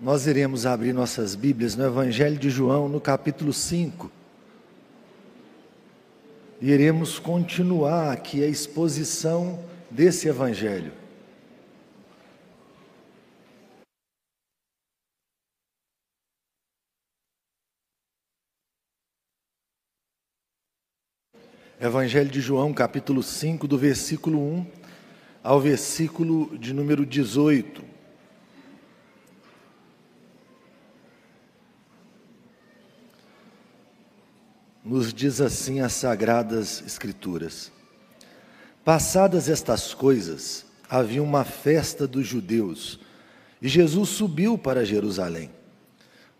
Nós iremos abrir nossas Bíblias no Evangelho de João, no capítulo 5. E iremos continuar aqui a exposição desse Evangelho. Evangelho de João, capítulo 5, do versículo 1 ao versículo de número 18. Nos diz assim as sagradas Escrituras: Passadas estas coisas, havia uma festa dos judeus e Jesus subiu para Jerusalém.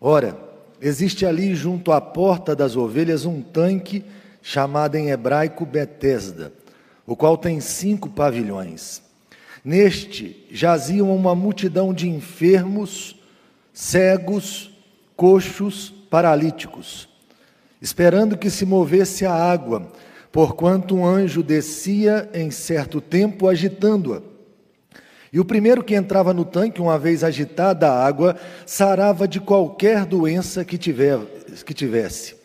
Ora, existe ali junto à porta das ovelhas um tanque chamado em hebraico Betesda, o qual tem cinco pavilhões. Neste jaziam uma multidão de enfermos, cegos, coxos, paralíticos esperando que se movesse a água, porquanto um anjo descia em certo tempo agitando-a. E o primeiro que entrava no tanque, uma vez agitada a água, sarava de qualquer doença que, tiver, que tivesse.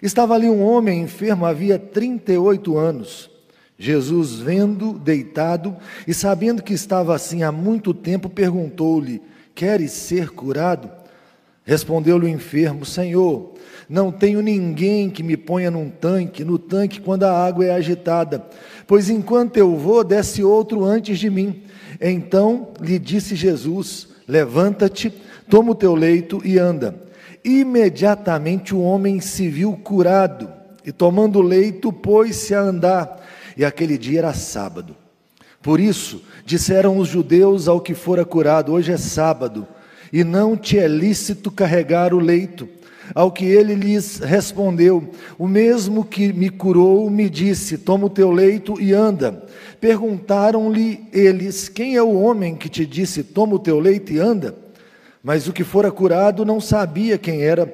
Estava ali um homem enfermo, havia 38 anos. Jesus, vendo deitado e sabendo que estava assim há muito tempo, perguntou-lhe: Queres ser curado? Respondeu-lhe o enfermo: Senhor, não tenho ninguém que me ponha num tanque, no tanque quando a água é agitada, pois enquanto eu vou, desce outro antes de mim. Então lhe disse Jesus: Levanta-te, toma o teu leito e anda. Imediatamente o homem se viu curado, e tomando o leito, pôs-se a andar. E aquele dia era sábado. Por isso, disseram os judeus ao que fora curado: Hoje é sábado, e não te é lícito carregar o leito. Ao que ele lhes respondeu: O mesmo que me curou me disse: Toma o teu leito e anda. Perguntaram-lhe eles: Quem é o homem que te disse: Toma o teu leito e anda? Mas o que fora curado não sabia quem era,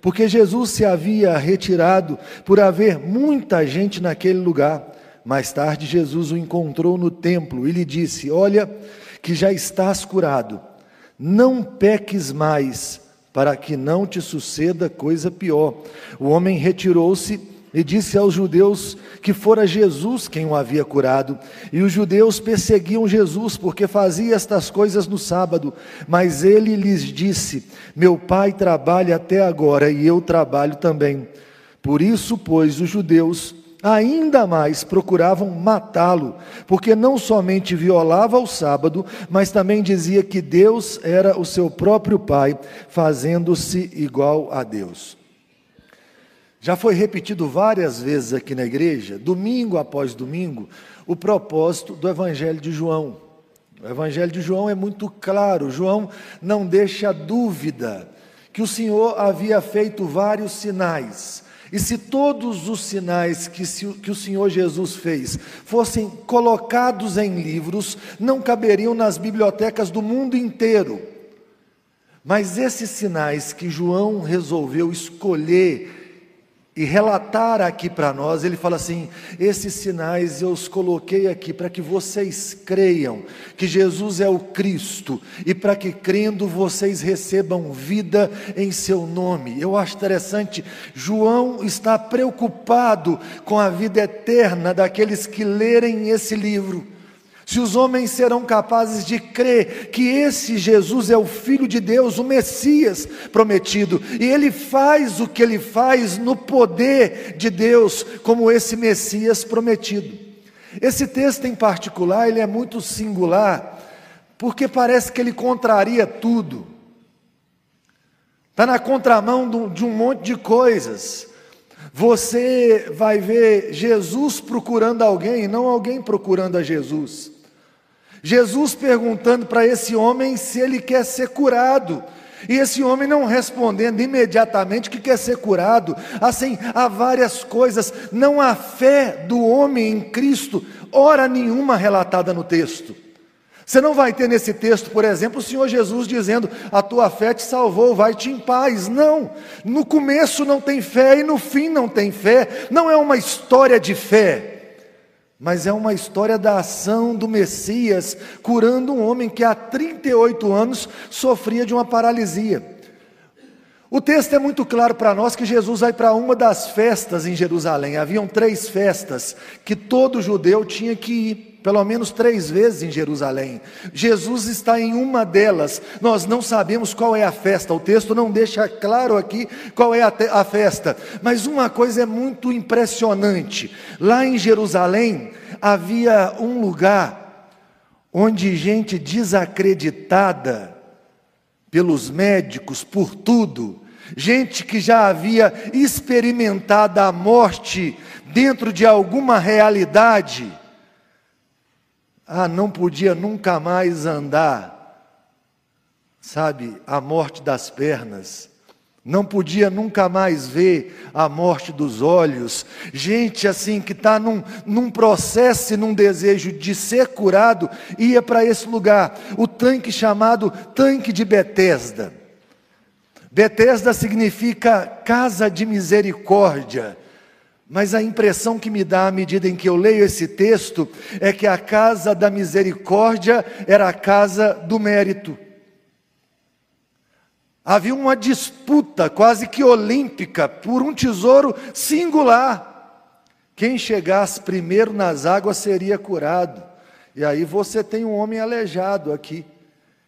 porque Jesus se havia retirado por haver muita gente naquele lugar. Mais tarde, Jesus o encontrou no templo e lhe disse: Olha, que já estás curado, não peques mais para que não te suceda coisa pior. O homem retirou-se e disse aos judeus que fora Jesus quem o havia curado. E os judeus perseguiam Jesus porque fazia estas coisas no sábado. Mas ele lhes disse: Meu pai trabalha até agora e eu trabalho também. Por isso, pois, os judeus ainda mais procuravam matá-lo, porque não somente violava o sábado, mas também dizia que Deus era o seu próprio Pai, fazendo-se igual a Deus. Já foi repetido várias vezes aqui na igreja, domingo após domingo, o propósito do Evangelho de João. O Evangelho de João é muito claro, João não deixa dúvida que o Senhor havia feito vários sinais e se todos os sinais que, que, o Senhor Jesus fez fossem colocados em livros, não caberiam nas bibliotecas do mundo inteiro. Mas esses sinais que João resolveu escolher e relatar aqui para nós, ele fala assim: esses sinais eu os coloquei aqui para que vocês creiam que Jesus é o Cristo e para que crendo vocês recebam vida em seu nome. Eu acho interessante, João está preocupado com a vida eterna daqueles que lerem esse livro se os homens serão capazes de crer que esse Jesus é o Filho de Deus, o Messias prometido, e ele faz o que ele faz no poder de Deus, como esse Messias prometido. Esse texto em particular, ele é muito singular, porque parece que ele contraria tudo. Está na contramão de um monte de coisas. Você vai ver Jesus procurando alguém, não alguém procurando a Jesus. Jesus perguntando para esse homem se ele quer ser curado. E esse homem não respondendo imediatamente que quer ser curado. Assim, há várias coisas. Não há fé do homem em Cristo, hora nenhuma relatada no texto. Você não vai ter nesse texto, por exemplo, o Senhor Jesus dizendo: A tua fé te salvou, vai-te em paz. Não, no começo não tem fé e no fim não tem fé. Não é uma história de fé. Mas é uma história da ação do Messias curando um homem que há 38 anos sofria de uma paralisia. O texto é muito claro para nós que Jesus vai para uma das festas em Jerusalém. Haviam três festas que todo judeu tinha que ir, pelo menos três vezes em Jerusalém. Jesus está em uma delas. Nós não sabemos qual é a festa. O texto não deixa claro aqui qual é a, a festa. Mas uma coisa é muito impressionante: lá em Jerusalém havia um lugar onde gente desacreditada pelos médicos, por tudo, gente que já havia experimentado a morte dentro de alguma realidade, ah, não podia nunca mais andar, sabe, a morte das pernas, não podia nunca mais ver a morte dos olhos. Gente assim que está num, num processo e num desejo de ser curado, ia para esse lugar, o tanque chamado Tanque de Betesda. Betesda significa casa de misericórdia. Mas a impressão que me dá à medida em que eu leio esse texto é que a casa da misericórdia era a casa do mérito. Havia uma disputa quase que olímpica por um tesouro singular. Quem chegasse primeiro nas águas seria curado. E aí você tem um homem aleijado aqui,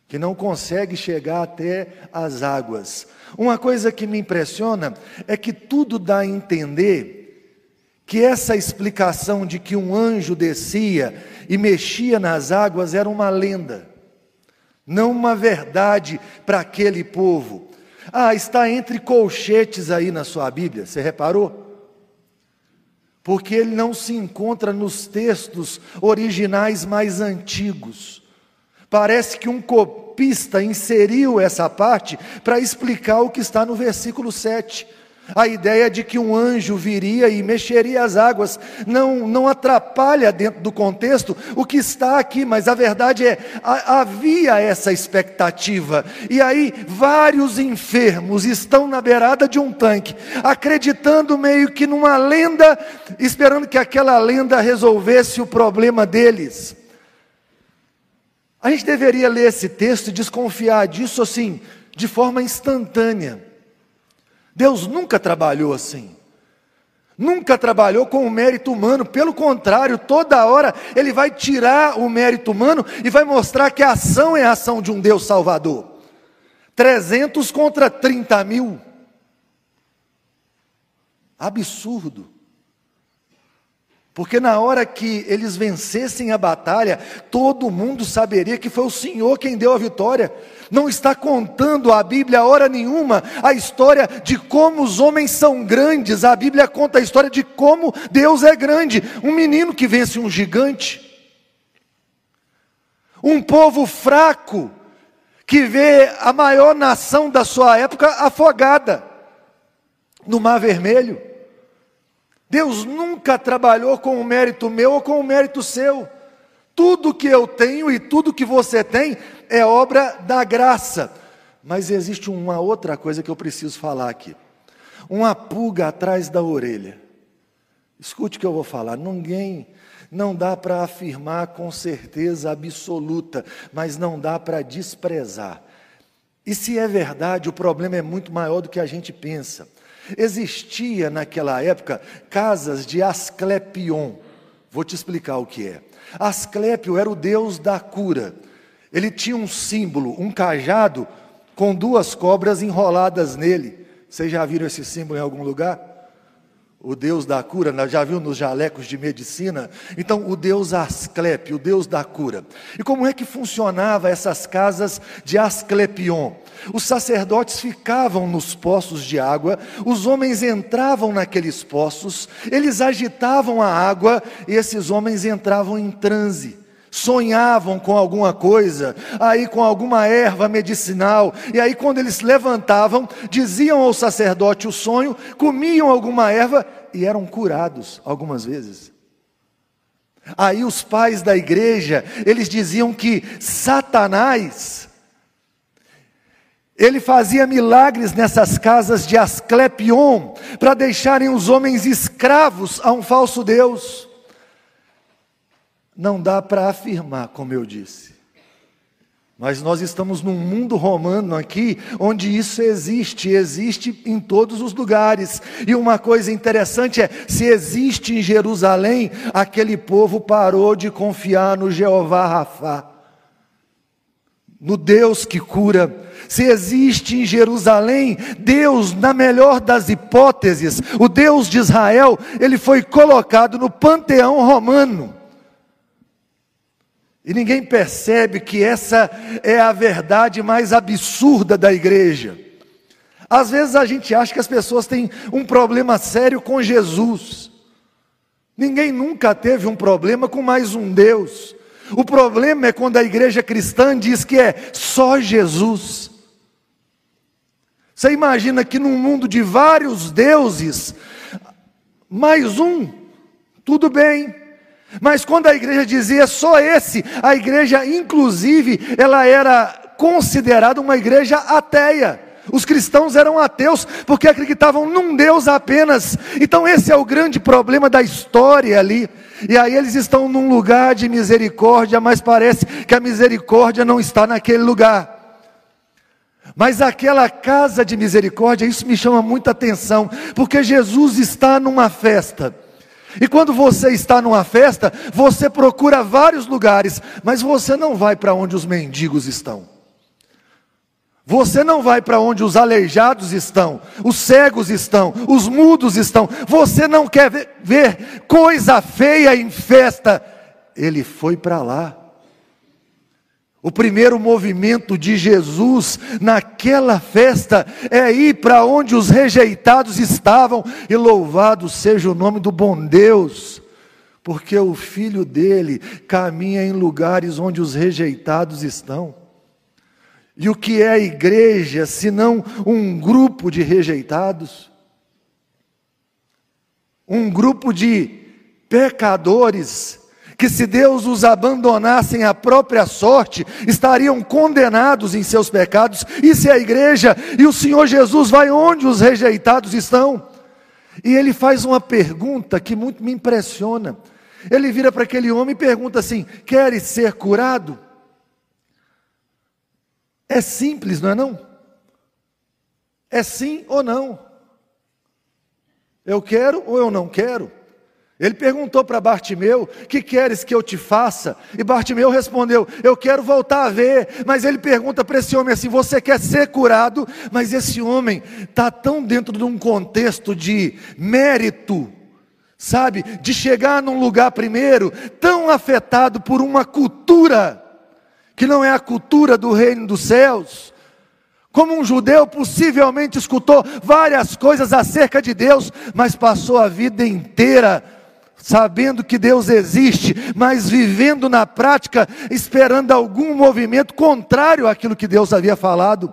que não consegue chegar até as águas. Uma coisa que me impressiona é que tudo dá a entender que essa explicação de que um anjo descia e mexia nas águas era uma lenda não uma verdade para aquele povo. Ah, está entre colchetes aí na sua Bíblia, você reparou? Porque ele não se encontra nos textos originais mais antigos. Parece que um copista inseriu essa parte para explicar o que está no versículo 7. A ideia de que um anjo viria e mexeria as águas não, não atrapalha dentro do contexto o que está aqui, mas a verdade é, havia essa expectativa. E aí, vários enfermos estão na beirada de um tanque, acreditando meio que numa lenda, esperando que aquela lenda resolvesse o problema deles. A gente deveria ler esse texto e desconfiar disso assim, de forma instantânea. Deus nunca trabalhou assim. Nunca trabalhou com o mérito humano, pelo contrário, toda hora ele vai tirar o mérito humano e vai mostrar que a ação é a ação de um Deus Salvador. 300 contra 30 mil. Absurdo. Porque na hora que eles vencessem a batalha, todo mundo saberia que foi o Senhor quem deu a vitória. Não está contando a Bíblia, hora nenhuma, a história de como os homens são grandes. A Bíblia conta a história de como Deus é grande. Um menino que vence um gigante. Um povo fraco que vê a maior nação da sua época afogada no Mar Vermelho. Deus nunca trabalhou com o mérito meu ou com o mérito seu. Tudo que eu tenho e tudo que você tem é obra da graça. Mas existe uma outra coisa que eu preciso falar aqui. Uma pulga atrás da orelha. Escute o que eu vou falar. Ninguém, não dá para afirmar com certeza absoluta, mas não dá para desprezar. E se é verdade, o problema é muito maior do que a gente pensa. Existia naquela época casas de Asclepion. Vou te explicar o que é. Asclepio era o deus da cura. Ele tinha um símbolo, um cajado com duas cobras enroladas nele. Vocês já viram esse símbolo em algum lugar? O Deus da cura, né? já viu nos jalecos de medicina? Então, o Deus Asclepio, o Deus da cura. E como é que funcionava essas casas de Asclepion? Os sacerdotes ficavam nos poços de água, os homens entravam naqueles poços, eles agitavam a água e esses homens entravam em transe sonhavam com alguma coisa, aí com alguma erva medicinal, e aí quando eles levantavam, diziam ao sacerdote o sonho, comiam alguma erva e eram curados algumas vezes. Aí os pais da igreja, eles diziam que Satanás ele fazia milagres nessas casas de Asclepion para deixarem os homens escravos a um falso deus. Não dá para afirmar, como eu disse. Mas nós estamos num mundo romano aqui, onde isso existe, existe em todos os lugares. E uma coisa interessante é: se existe em Jerusalém, aquele povo parou de confiar no Jeová Rafá, no Deus que cura. Se existe em Jerusalém, Deus, na melhor das hipóteses, o Deus de Israel, ele foi colocado no panteão romano. E ninguém percebe que essa é a verdade mais absurda da igreja. Às vezes a gente acha que as pessoas têm um problema sério com Jesus. Ninguém nunca teve um problema com mais um Deus. O problema é quando a igreja cristã diz que é só Jesus. Você imagina que num mundo de vários deuses, mais um, tudo bem. Mas quando a igreja dizia só esse, a igreja, inclusive, ela era considerada uma igreja ateia. Os cristãos eram ateus porque acreditavam num Deus apenas. Então, esse é o grande problema da história ali. E aí eles estão num lugar de misericórdia, mas parece que a misericórdia não está naquele lugar. Mas aquela casa de misericórdia, isso me chama muita atenção, porque Jesus está numa festa. E quando você está numa festa, você procura vários lugares, mas você não vai para onde os mendigos estão. Você não vai para onde os aleijados estão, os cegos estão, os mudos estão. Você não quer ver, ver coisa feia em festa. Ele foi para lá. O primeiro movimento de Jesus naquela festa é ir para onde os rejeitados estavam, e louvado seja o nome do bom Deus, porque o filho dele caminha em lugares onde os rejeitados estão. E o que é a igreja, senão um grupo de rejeitados? Um grupo de pecadores que se Deus os abandonasse à própria sorte, estariam condenados em seus pecados. Isso é a igreja, e o Senhor Jesus vai onde os rejeitados estão. E ele faz uma pergunta que muito me impressiona. Ele vira para aquele homem e pergunta assim: Queres ser curado? É simples, não é não? É sim ou não? Eu quero ou eu não quero? Ele perguntou para Bartimeu: Que queres que eu te faça? E Bartimeu respondeu: Eu quero voltar a ver. Mas ele pergunta para esse homem assim: Você quer ser curado? Mas esse homem está tão dentro de um contexto de mérito, sabe? De chegar num lugar primeiro, tão afetado por uma cultura, que não é a cultura do reino dos céus. Como um judeu, possivelmente escutou várias coisas acerca de Deus, mas passou a vida inteira sabendo que Deus existe, mas vivendo na prática, esperando algum movimento contrário àquilo que Deus havia falado.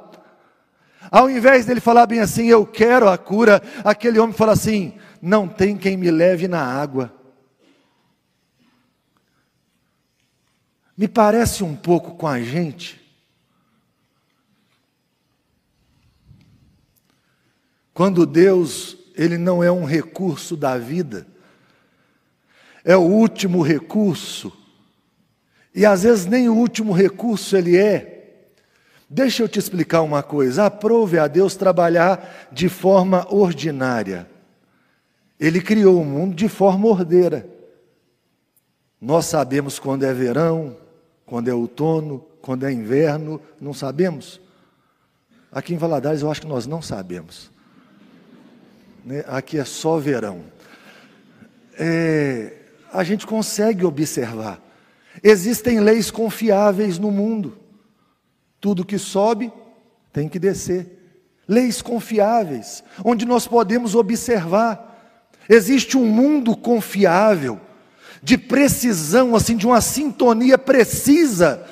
Ao invés dele falar bem assim, eu quero a cura, aquele homem fala assim: não tem quem me leve na água. Me parece um pouco com a gente. Quando Deus, ele não é um recurso da vida, é o último recurso. E às vezes nem o último recurso ele é. Deixa eu te explicar uma coisa: aprove a Deus trabalhar de forma ordinária. Ele criou o mundo de forma ordeira. Nós sabemos quando é verão, quando é outono, quando é inverno, não sabemos? Aqui em Valadares eu acho que nós não sabemos. Né? Aqui é só verão. É, a gente consegue observar. Existem leis confiáveis no mundo. Tudo que sobe tem que descer. Leis confiáveis, onde nós podemos observar. Existe um mundo confiável, de precisão, assim, de uma sintonia precisa.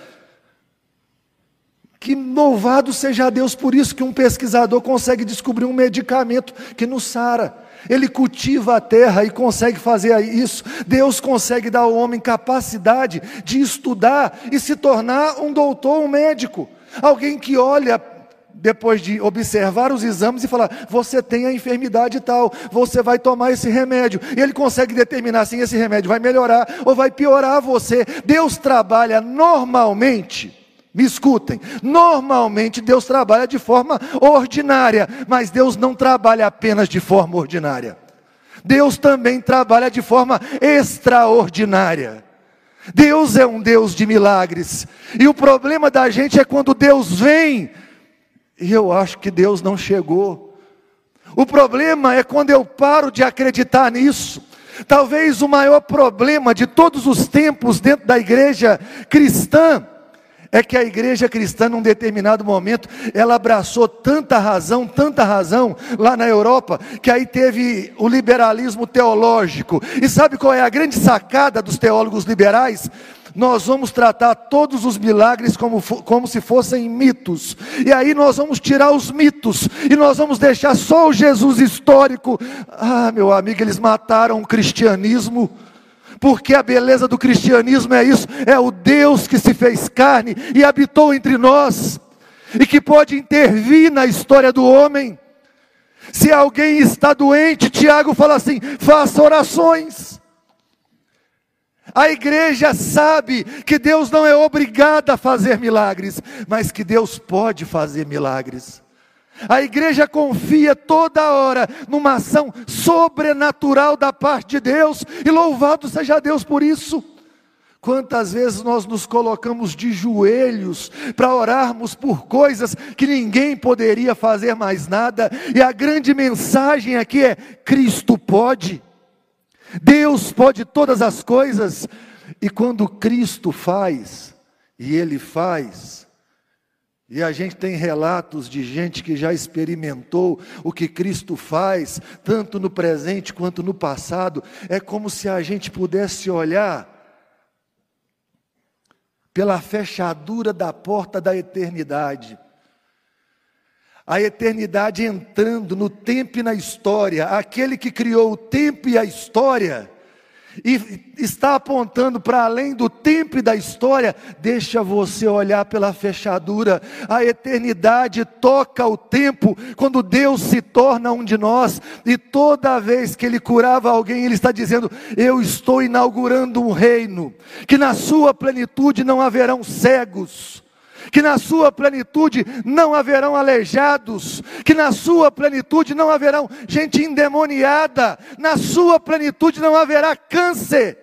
Que louvado seja Deus por isso que um pesquisador consegue descobrir um medicamento que nos sara. Ele cultiva a terra e consegue fazer isso. Deus consegue dar ao homem capacidade de estudar e se tornar um doutor, um médico. Alguém que olha depois de observar os exames e falar: você tem a enfermidade tal, você vai tomar esse remédio. E ele consegue determinar assim: esse remédio vai melhorar ou vai piorar você. Deus trabalha normalmente. Me escutem, normalmente Deus trabalha de forma ordinária, mas Deus não trabalha apenas de forma ordinária. Deus também trabalha de forma extraordinária. Deus é um Deus de milagres. E o problema da gente é quando Deus vem e eu acho que Deus não chegou. O problema é quando eu paro de acreditar nisso. Talvez o maior problema de todos os tempos dentro da igreja cristã é que a igreja cristã, num determinado momento, ela abraçou tanta razão, tanta razão lá na Europa, que aí teve o liberalismo teológico. E sabe qual é a grande sacada dos teólogos liberais? nós vamos tratar todos os milagres como, como se fossem mitos, e aí nós vamos tirar os mitos, e nós vamos deixar só o Jesus histórico. Ah, meu amigo, eles mataram o cristianismo porque a beleza do cristianismo é isso: é o Deus que se fez carne e habitou entre nós, e que pode intervir na história do homem. Se alguém está doente, Tiago fala assim: faça orações. A igreja sabe que Deus não é obrigado a fazer milagres, mas que Deus pode fazer milagres. A igreja confia toda hora numa ação sobrenatural da parte de Deus, e louvado seja Deus por isso. Quantas vezes nós nos colocamos de joelhos para orarmos por coisas que ninguém poderia fazer mais nada, e a grande mensagem aqui é: Cristo pode. Deus pode todas as coisas, e quando Cristo faz, e Ele faz, e a gente tem relatos de gente que já experimentou o que Cristo faz, tanto no presente quanto no passado, é como se a gente pudesse olhar pela fechadura da porta da eternidade. A eternidade entrando no tempo e na história, aquele que criou o tempo e a história, e está apontando para além do tempo e da história, deixa você olhar pela fechadura. A eternidade toca o tempo quando Deus se torna um de nós, e toda vez que Ele curava alguém, Ele está dizendo: Eu estou inaugurando um reino, que na sua plenitude não haverão cegos que na sua plenitude não haverão aleijados, que na sua plenitude não haverão gente endemoniada, na sua plenitude não haverá câncer.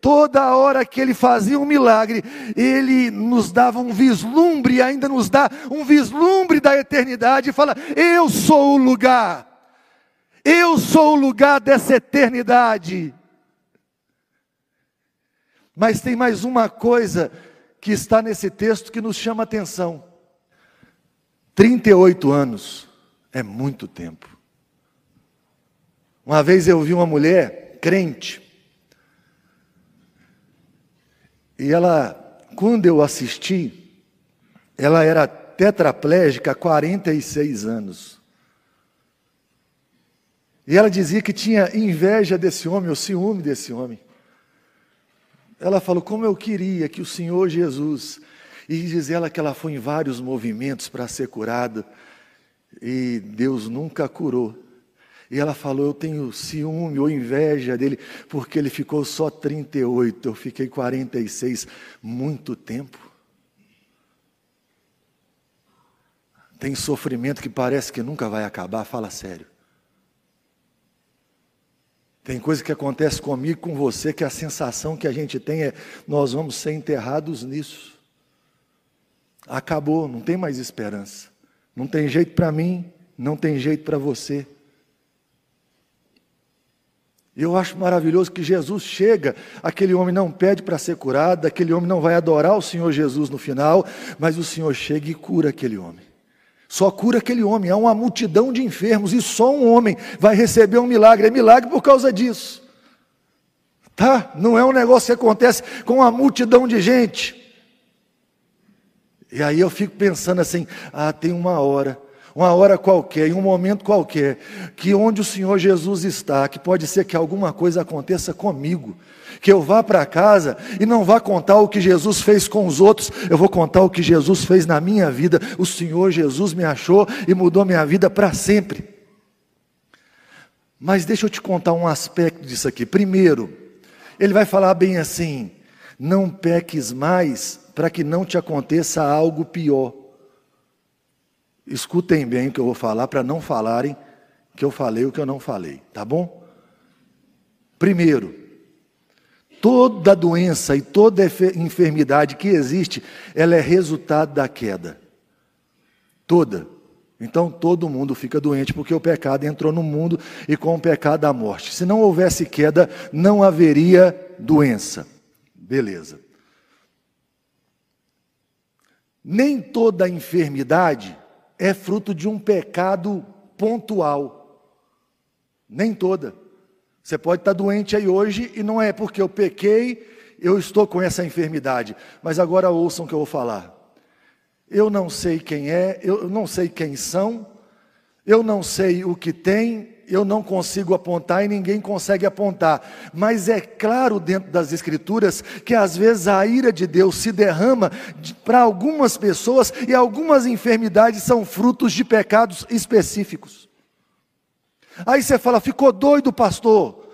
Toda hora que ele fazia um milagre, ele nos dava um vislumbre, ainda nos dá um vislumbre da eternidade, e fala: Eu sou o lugar, eu sou o lugar dessa eternidade. Mas tem mais uma coisa que está nesse texto que nos chama atenção. 38 anos é muito tempo. Uma vez eu vi uma mulher crente, e ela, quando eu assisti, ela era tetraplégica há 46 anos. E ela dizia que tinha inveja desse homem, ou ciúme desse homem. Ela falou: Como eu queria que o Senhor Jesus. E diz ela que ela foi em vários movimentos para ser curada. E Deus nunca curou. E ela falou: Eu tenho ciúme ou inveja dele, porque ele ficou só 38, eu fiquei 46, muito tempo. Tem sofrimento que parece que nunca vai acabar, fala sério. Tem coisa que acontece comigo com você que a sensação que a gente tem é: nós vamos ser enterrados nisso. Acabou, não tem mais esperança. Não tem jeito para mim, não tem jeito para você. Eu acho maravilhoso que Jesus chega, aquele homem não pede para ser curado, aquele homem não vai adorar o Senhor Jesus no final, mas o Senhor chega e cura aquele homem. Só cura aquele homem. Há uma multidão de enfermos e só um homem vai receber um milagre. É milagre por causa disso. Tá? Não é um negócio que acontece com uma multidão de gente. E aí eu fico pensando assim: ah, tem uma hora uma hora qualquer, em um momento qualquer, que onde o Senhor Jesus está, que pode ser que alguma coisa aconteça comigo, que eu vá para casa e não vá contar o que Jesus fez com os outros, eu vou contar o que Jesus fez na minha vida. O Senhor Jesus me achou e mudou minha vida para sempre. Mas deixa eu te contar um aspecto disso aqui. Primeiro, ele vai falar bem assim: não peques mais para que não te aconteça algo pior. Escutem bem o que eu vou falar para não falarem que eu falei o que eu não falei, tá bom? Primeiro, toda doença e toda enfermidade que existe, ela é resultado da queda. Toda. Então todo mundo fica doente porque o pecado entrou no mundo e com o pecado a morte. Se não houvesse queda, não haveria doença. Beleza. Nem toda enfermidade é fruto de um pecado pontual. Nem toda. Você pode estar doente aí hoje e não é porque eu pequei, eu estou com essa enfermidade. Mas agora ouçam o que eu vou falar. Eu não sei quem é, eu não sei quem são, eu não sei o que tem, eu não consigo apontar e ninguém consegue apontar. Mas é claro dentro das Escrituras que às vezes a ira de Deus se derrama para algumas pessoas e algumas enfermidades são frutos de pecados específicos. Aí você fala, ficou doido, pastor?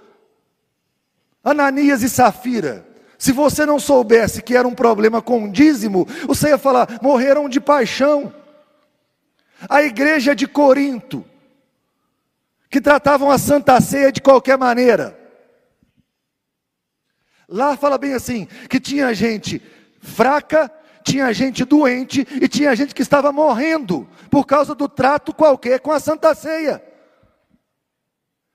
Ananias e Safira. Se você não soubesse que era um problema com dízimo, você ia falar: morreram de paixão. A igreja de Corinto, que tratavam a Santa Ceia de qualquer maneira. Lá fala bem assim: que tinha gente fraca, tinha gente doente e tinha gente que estava morrendo por causa do trato qualquer com a Santa Ceia.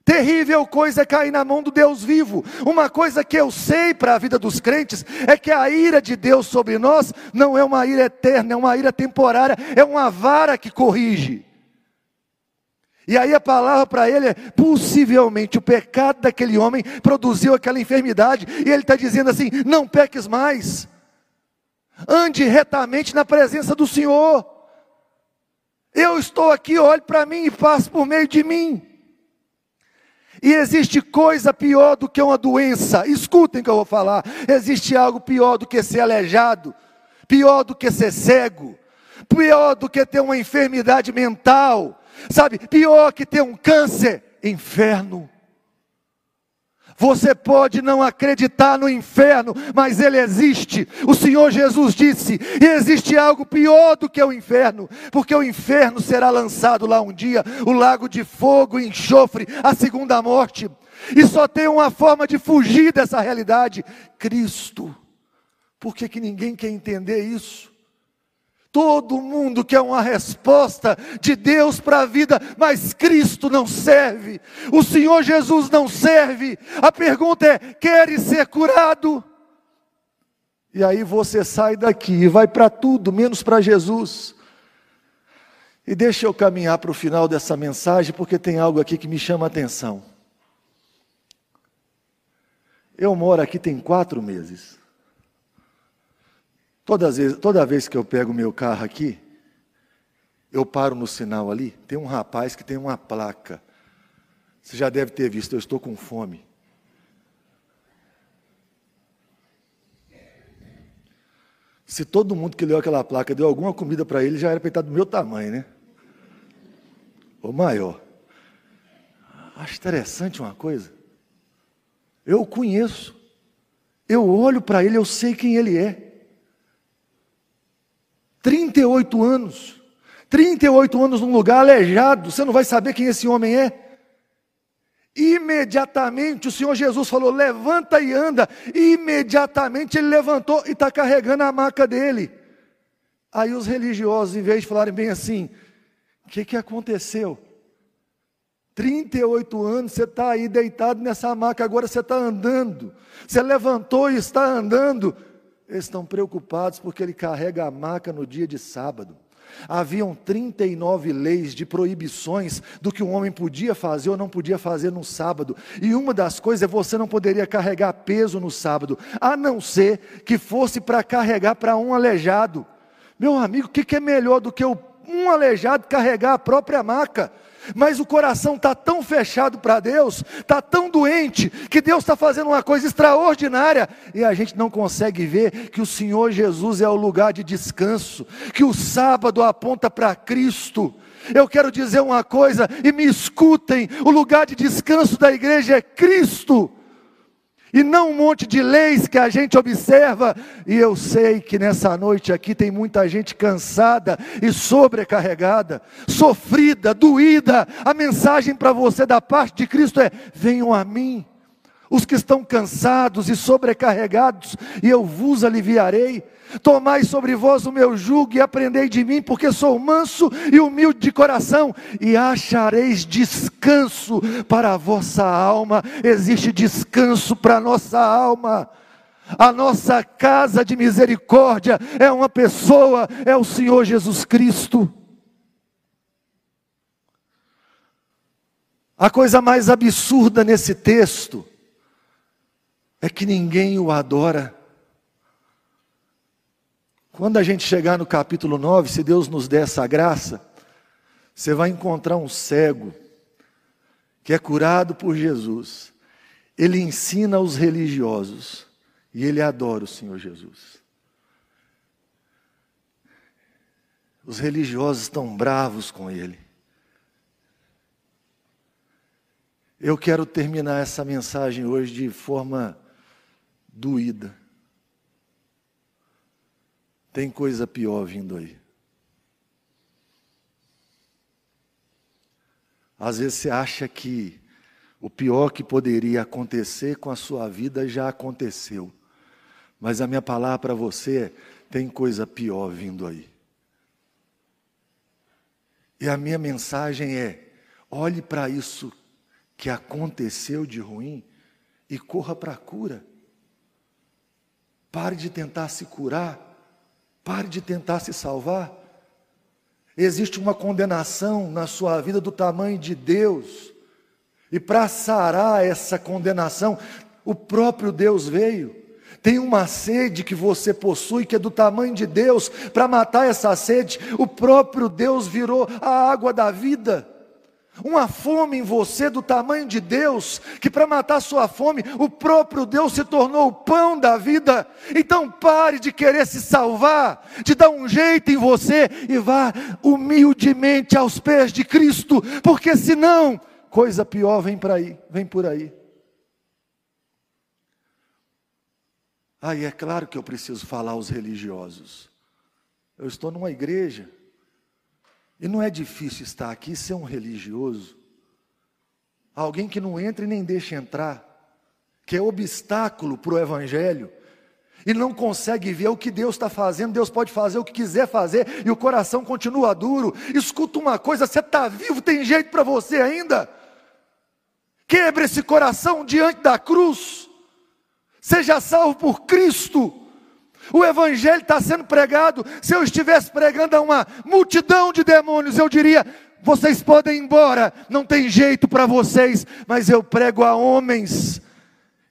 Terrível coisa é cair na mão do Deus vivo. Uma coisa que eu sei para a vida dos crentes é que a ira de Deus sobre nós não é uma ira eterna, é uma ira temporária, é uma vara que corrige. E aí a palavra para ele é: possivelmente o pecado daquele homem produziu aquela enfermidade, e ele está dizendo assim: não peques mais, ande retamente na presença do Senhor. Eu estou aqui, olhe para mim e passe por meio de mim. E existe coisa pior do que uma doença. Escutem o que eu vou falar. Existe algo pior do que ser aleijado, pior do que ser cego, pior do que ter uma enfermidade mental, sabe? Pior que ter um câncer, inferno. Você pode não acreditar no inferno, mas ele existe. O Senhor Jesus disse: e existe algo pior do que o inferno, porque o inferno será lançado lá um dia o lago de fogo e enxofre, a segunda morte. E só tem uma forma de fugir dessa realidade: Cristo. Por que, que ninguém quer entender isso? Todo mundo quer uma resposta de Deus para a vida, mas Cristo não serve, o Senhor Jesus não serve. A pergunta é: queres ser curado? E aí você sai daqui e vai para tudo, menos para Jesus. E deixa eu caminhar para o final dessa mensagem, porque tem algo aqui que me chama a atenção. Eu moro aqui tem quatro meses. Toda vez, que eu pego meu carro aqui, eu paro no sinal ali, tem um rapaz que tem uma placa. Você já deve ter visto, eu estou com fome. Se todo mundo que leu aquela placa deu alguma comida para ele, já era para estar do meu tamanho, né? Ou maior. Acho interessante uma coisa. Eu o conheço. Eu olho para ele, eu sei quem ele é. 38 anos. 38 anos num lugar aleijado, você não vai saber quem esse homem é. Imediatamente o Senhor Jesus falou: levanta e anda. Imediatamente ele levantou e está carregando a maca dele. Aí os religiosos, em vez de falarem bem assim, o que, que aconteceu? 38 anos, você está aí deitado nessa maca, agora você está andando. Você levantou e está andando. Eles estão preocupados porque ele carrega a maca no dia de sábado. Haviam 39 leis de proibições do que um homem podia fazer ou não podia fazer no sábado. E uma das coisas é você não poderia carregar peso no sábado, a não ser que fosse para carregar para um aleijado. Meu amigo, o que, que é melhor do que um aleijado carregar a própria maca. Mas o coração está tão fechado para Deus, está tão doente, que Deus está fazendo uma coisa extraordinária e a gente não consegue ver que o Senhor Jesus é o lugar de descanso, que o sábado aponta para Cristo. Eu quero dizer uma coisa e me escutem: o lugar de descanso da igreja é Cristo e não um monte de leis que a gente observa. E eu sei que nessa noite aqui tem muita gente cansada e sobrecarregada, sofrida, doída. A mensagem para você da parte de Cristo é: venham a mim, os que estão cansados e sobrecarregados, e eu vos aliviarei. Tomai sobre vós o meu jugo e aprendei de mim, porque sou manso e humilde de coração, e achareis descanso para a vossa alma. Existe descanso para a nossa alma. A nossa casa de misericórdia é uma pessoa, é o Senhor Jesus Cristo. A coisa mais absurda nesse texto é que ninguém o adora. Quando a gente chegar no capítulo 9, se Deus nos der essa graça, você vai encontrar um cego que é curado por Jesus. Ele ensina aos religiosos e ele adora o Senhor Jesus. Os religiosos estão bravos com ele. Eu quero terminar essa mensagem hoje de forma doída. Tem coisa pior vindo aí. Às vezes você acha que o pior que poderia acontecer com a sua vida já aconteceu. Mas a minha palavra para você é: tem coisa pior vindo aí. E a minha mensagem é: olhe para isso que aconteceu de ruim e corra para a cura. Pare de tentar se curar Pare de tentar se salvar. Existe uma condenação na sua vida do tamanho de Deus. E para sarar essa condenação, o próprio Deus veio. Tem uma sede que você possui que é do tamanho de Deus. Para matar essa sede, o próprio Deus virou a água da vida uma fome em você do tamanho de Deus, que para matar sua fome, o próprio Deus se tornou o pão da vida. Então pare de querer se salvar, de dar um jeito em você e vá humildemente aos pés de Cristo, porque senão coisa pior vem para aí, vem por aí. Aí é claro que eu preciso falar aos religiosos. Eu estou numa igreja e não é difícil estar aqui ser um religioso, alguém que não entra e nem deixa entrar, que é obstáculo para o Evangelho, e não consegue ver o que Deus está fazendo. Deus pode fazer o que quiser fazer e o coração continua duro. Escuta uma coisa: você está vivo, tem jeito para você ainda. Quebre esse coração diante da cruz. Seja salvo por Cristo. O Evangelho está sendo pregado. Se eu estivesse pregando a uma multidão de demônios, eu diria: vocês podem ir embora, não tem jeito para vocês, mas eu prego a homens.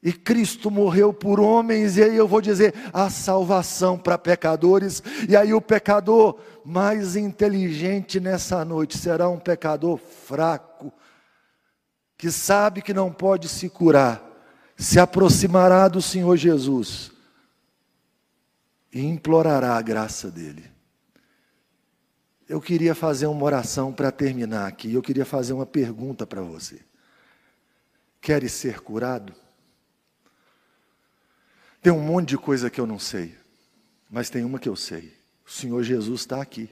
E Cristo morreu por homens, e aí eu vou dizer: a salvação para pecadores, e aí o pecador mais inteligente nessa noite será um pecador fraco, que sabe que não pode se curar, se aproximará do Senhor Jesus e implorará a graça dele. Eu queria fazer uma oração para terminar aqui. Eu queria fazer uma pergunta para você. Queres ser curado? Tem um monte de coisa que eu não sei, mas tem uma que eu sei. O Senhor Jesus está aqui.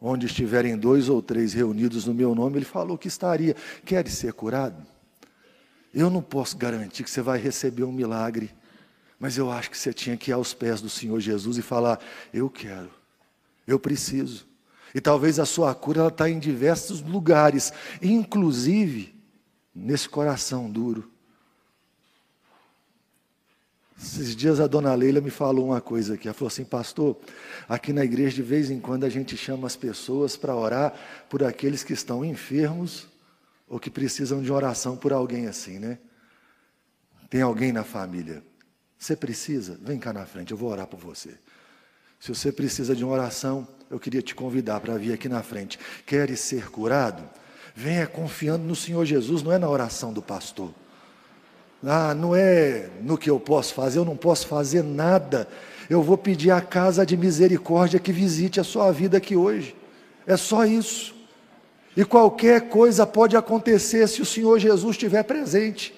Onde estiverem dois ou três reunidos no meu nome, Ele falou que estaria. Queres ser curado? Eu não posso garantir que você vai receber um milagre mas eu acho que você tinha que ir aos pés do Senhor Jesus e falar: Eu quero, eu preciso. E talvez a sua cura está em diversos lugares, inclusive nesse coração duro. Esses dias a dona Leila me falou uma coisa aqui. Ela falou assim, pastor, aqui na igreja de vez em quando a gente chama as pessoas para orar por aqueles que estão enfermos ou que precisam de oração por alguém assim, né? Tem alguém na família você precisa? Vem cá na frente, eu vou orar por você. Se você precisa de uma oração, eu queria te convidar para vir aqui na frente. Queres ser curado? Venha confiando no Senhor Jesus, não é na oração do pastor. Ah, não é no que eu posso fazer, eu não posso fazer nada. Eu vou pedir à casa de misericórdia que visite a sua vida aqui hoje. É só isso. E qualquer coisa pode acontecer se o Senhor Jesus estiver presente.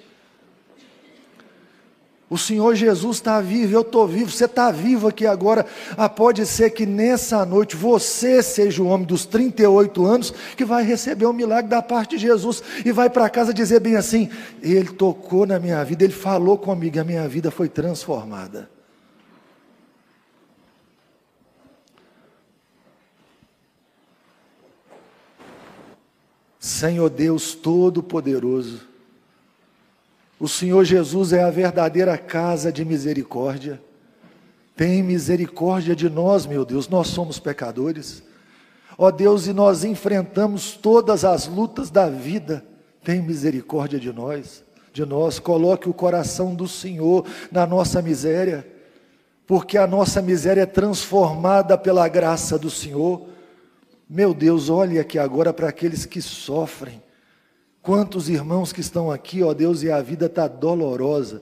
O Senhor Jesus está vivo, eu estou vivo, você está vivo aqui agora. Ah, pode ser que nessa noite você seja o homem dos 38 anos que vai receber o um milagre da parte de Jesus e vai para casa dizer bem assim: Ele tocou na minha vida, Ele falou comigo, a minha vida foi transformada. Senhor Deus Todo-Poderoso, o Senhor Jesus é a verdadeira casa de misericórdia. Tem misericórdia de nós, meu Deus, nós somos pecadores. Ó Deus, e nós enfrentamos todas as lutas da vida. Tem misericórdia de nós, de nós. Coloque o coração do Senhor na nossa miséria, porque a nossa miséria é transformada pela graça do Senhor. Meu Deus, olhe aqui agora para aqueles que sofrem Quantos irmãos que estão aqui, ó Deus, e a vida está dolorosa,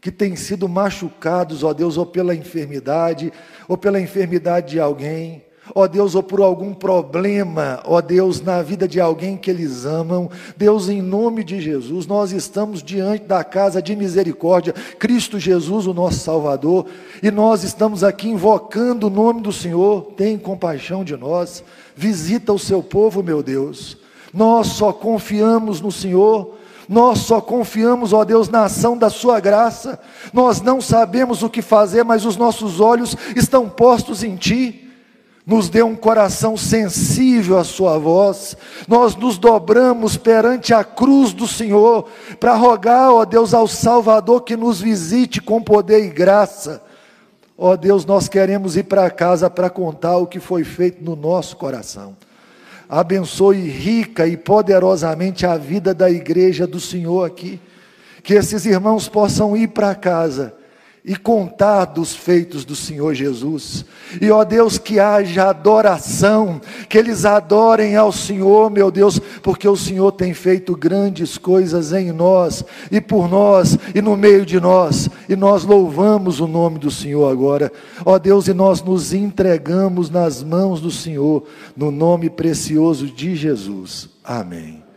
que têm sido machucados, ó Deus, ou pela enfermidade, ou pela enfermidade de alguém, ó Deus, ou por algum problema, ó Deus, na vida de alguém que eles amam. Deus, em nome de Jesus, nós estamos diante da casa de misericórdia, Cristo Jesus, o nosso Salvador, e nós estamos aqui invocando o nome do Senhor. Tem compaixão de nós, visita o seu povo, meu Deus. Nós só confiamos no Senhor, nós só confiamos, ó Deus, na ação da Sua graça. Nós não sabemos o que fazer, mas os nossos olhos estão postos em Ti. Nos dê um coração sensível à Sua voz, nós nos dobramos perante a cruz do Senhor, para rogar, ó Deus, ao Salvador que nos visite com poder e graça. Ó Deus, nós queremos ir para casa para contar o que foi feito no nosso coração abençoe rica e poderosamente a vida da igreja do Senhor aqui. Que esses irmãos possam ir para casa e contar dos feitos do Senhor Jesus. E ó Deus, que haja adoração, que eles adorem ao Senhor, meu Deus, porque o Senhor tem feito grandes coisas em nós e por nós e no meio de nós, e nós louvamos o nome do Senhor agora. Ó Deus, e nós nos entregamos nas mãos do Senhor, no nome precioso de Jesus. Amém.